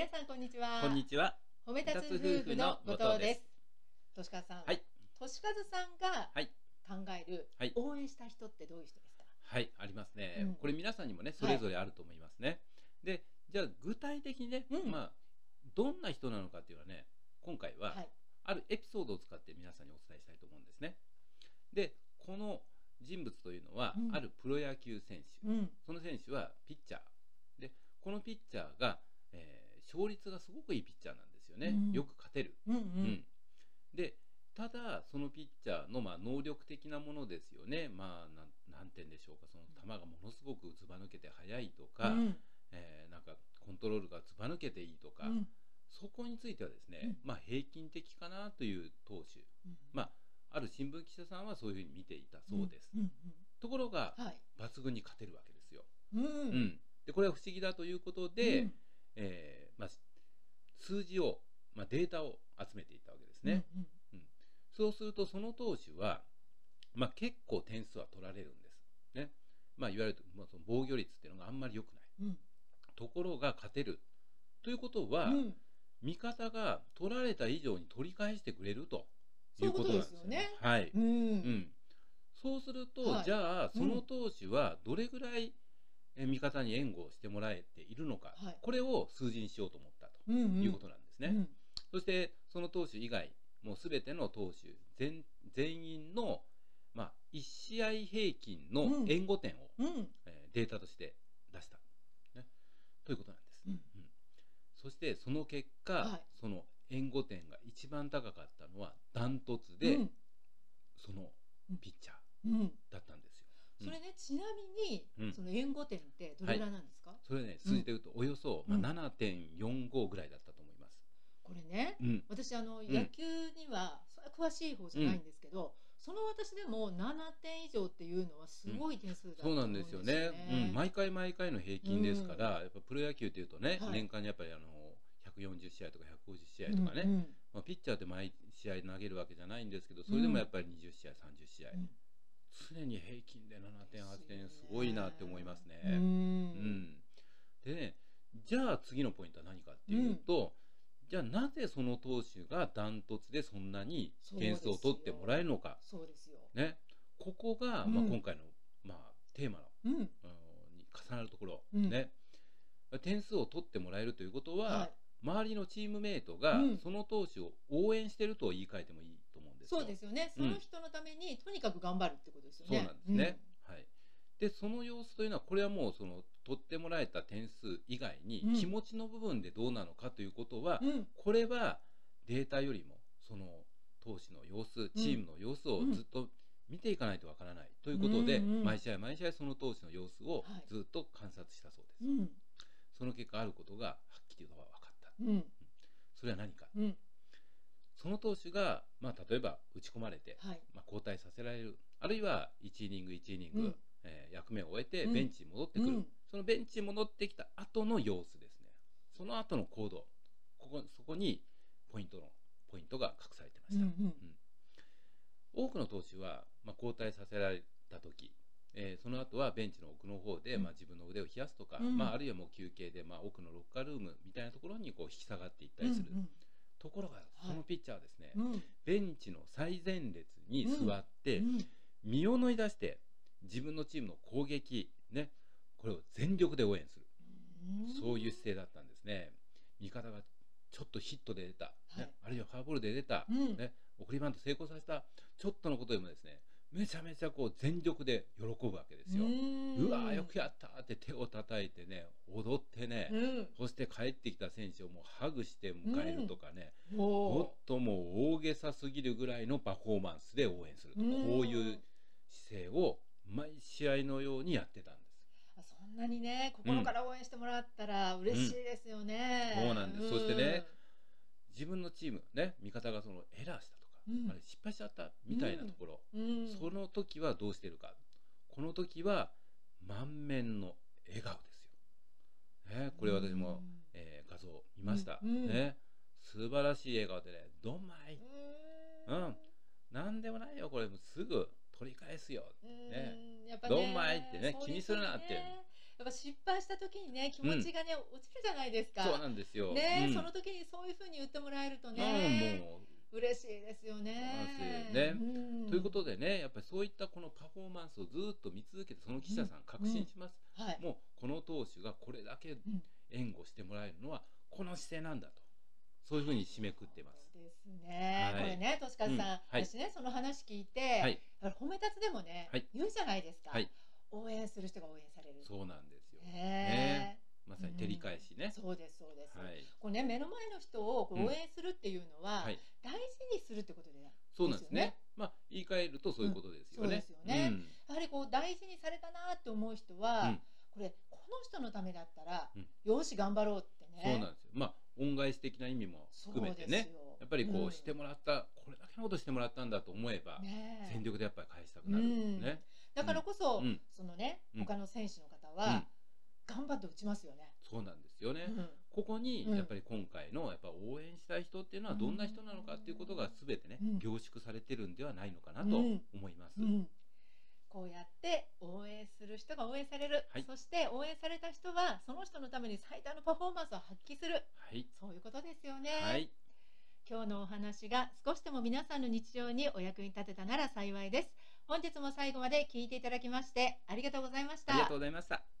皆さんこんにちは。こんにちは。褒め立つ夫婦の後藤です。としかずさん。はい。としかずさんがはい。考える、はい応援した人ってどういう人ですか？はい、ありますね。うんこれ皆さんにもね、それぞれあると思いますね。で、じゃあ具体的にね、うんまあどんな人なのかっていうのはね、今回ははい。あるエピソードを使って皆さんにお伝えしたいと思うんですね。で、この人物というのは、うんあるプロ野球選手。うん。その選手はピッチャー。で、このピッチャーが、えー勝率がすごくいいピッチャーなんですよね。うんよく勝てる。うんううんん。で、ただ、そのピッチャーのまあ能力的なものですよね。まあ、なんなんて言うんでしょうか。その球がものすごくずば抜けて速いとか、うんえーなんかコントロールがずば抜けていいとか、うんそこについてはですね、うんまあ平均的かなという投手。うんまあ、ある新聞記者さんはそういうふうに見ていたそうです。うんところがうん、はい。抜群に勝てるわけですよ。うん。うんで、これは不思議だということで、うんえーまあ、数字を、まあ、データを集めていったわけですね。。うんそうすると、その投手は、まあ、結構点数は取られるんです。ね。まあ、いわゆる、まあ、その防御率っていうのがあんまり良くない。うん。ところが勝てる。ということは、うん。味方が取られた以上に取り返してくれるとそいううことなんですよね。はい。う。うんん。そうすると、はいじゃあ、うんその投手はどれぐらい、え味方に援護をしてもらえているのか、はいこれを数字にしようと思ったとうんうん。いうことなんですね。うんそして、その投手以外、もうすべての投手全全員の、まあ、1試合平均のうん援護点を、うん。えーデータとして出した、ね、ということなんです。うんそして、その結果、はいその援護点が一番高かったのはダントツで、うんそのピッチャーうん。だったんですそれね、ちなみに、うんその援護点ってどれぐらいなんですか？それね、数字で言うと、およそ、うんまあ、7.45ぐらいだったと思います。これね。うん。私あのん野球にはそれは詳しい方じゃないんですけど、その私でも7点以上っていうのはすごい点数だとそうな思うんですよんですよね。ね。うん。毎回毎回の平均ですから、やっぱプロ野球っていうとね、はい年間にやっぱりあの、140試合とか150試合とかね、うんうんまあ、ピッチャーって毎試合投げるわけじゃないんですけど、それでもやっぱり20試合、30試合、うん常に平均で7点、8点、すごいなって思いますね。うんうん、でね、じゃあ次のポイントは何かっていうと、じゃあなぜその投手がダントツでそんなに点数を取ってもらえるのか、そうですよ。ね、ここが、うんまあ、今回の、まあ、テーマの、うん。うんに重なるところ、うんね、点数を取ってもらえるということは、はい。周りのチームメイトがうんその投手を応援してると言い換えてもいい。そうですよね。そうんの人のためにとにかく頑張るってことですよね。そうなんですね。はい。で、その様子というのは、これはもうその取ってもらえた点数以外に、うん気持ちの部分でどうなのかということは。これはデータよりも、その投手の様子、チームの様子をうんずっと見ていかないとわからないということで、毎試合毎試合その投手の様子をはいずっと観察したそうです。うん。その結果あることがはっきりと分かった。うん。それは何か。うん。その投手が、まあ、例えば打ち込まれて、はい。まあ、交代させられる。あるいは1イニング1イニング、うん。えー役目を終えてうん。ベンチに戻ってくる、うん。そのベンチに戻ってきた後の様子ですね。その後の行動。ここそこにポイントのポイントが隠されてました、うんうん。多くの投手は、まあ、交代させられた時えーその後はベンチの奥の方で、うん。まあ、自分の腕を冷やすとか、うん。まあ、あるいはもう休憩で、まあ、奥のロッカールームみたいなところにこう引き下がっていったりする、うんところがそのピッチャーはですね、うん。うん。ベンチの最前列に座って、うん。身を乗り出して自分のチームの攻撃ねこれを全力で応援する、そういう姿勢だったんですね。味方がちょっとヒットで出た、はい。ね、あるいはフォアボールで出た、うん。ね、送りバント成功させた。ちょっとのことでもですねめちゃめちゃこう全力で喜ぶわけですよ、うわーよくやったーって手を叩いてね踊ってね、うん。そして帰ってきた選手をもうハグして迎えるとかね、ももっともう大げさすぎるぐらいのパフォーマンスで応援すると、うん。こういう姿勢を毎試合のようにやってたんです。あそんなにね心から応援してもらったら嬉しいですよね、うん。そうなんです。そしてね自分のチームね味方がそのエラーしたうん。あれ失敗しちゃったみたいなところ、うん、その時はどうしてるか。この時は満面の笑顔ですよ。ね、これ私も、えー画像見ました、うん。うん。ね素晴らしい笑顔でね「どんまい」ううん。ん、なんでもないよこれもうすぐ取り返すよ。うん。ね。やっぱねどんまいってね気にするなって。やっぱ失敗した時にね気持ちがね、落ちるじゃないですか。そうなんですよ。ね、うん。その時にそういうふうに言ってもらえるとうんね、もう嬉しいですよね。ねうんということでね、やっぱりそういったこのパフォーマンスをずっと見続けて、その記者さん確信します。はい。もうこの投手がこれだけん援護してもらえるのはこの姿勢なんだと、そういうふうに締めくってます。ですね。はいこれね、としかさん、うんはい私ねその話聞いて、はい、褒め立つでもね、はい言うじゃないですか。はい応援する人が応援される。そうなんですよ。ねまさに照り返しね。そうですそうです。はい、こうね目の前の人を応援するっていうのは、はい、大事にするってことで、ね、そうなんですね。まあ言い換えるとそういうことですよね。うん。よね。うん。やはりこう大事にされたなって思う人は、うん。これこの人のためだったら、うん。よし頑張ろうってね。そうなんですよ。まあ恩返し的な意味も含めてね、やっぱりこうしてもらった、これだけのことしてもらったんだと思えば、全力でやっぱり返したくなるんですね。だからこそ、うん。そのねうん。他の選手の方うん。は、頑張って打ちますよね。そうなんですよね。うんここにうん。やっぱり今回のやっぱ応援したい人っていうのはどんな人なのかっていうことが全てね、うん。凝縮されてるんではないのかなとうん。思います。うん。こうやって応援する人が応援される、はい。そして応援された人はその人のために最大のパフォーマンスを発揮する。はい、そういうことですよね、はい、今日のお話が少しでも皆さんの日常にお役に立てたなら幸いです。本日も最後まで聞いていただきましてありがとうございました。ありがとうございました。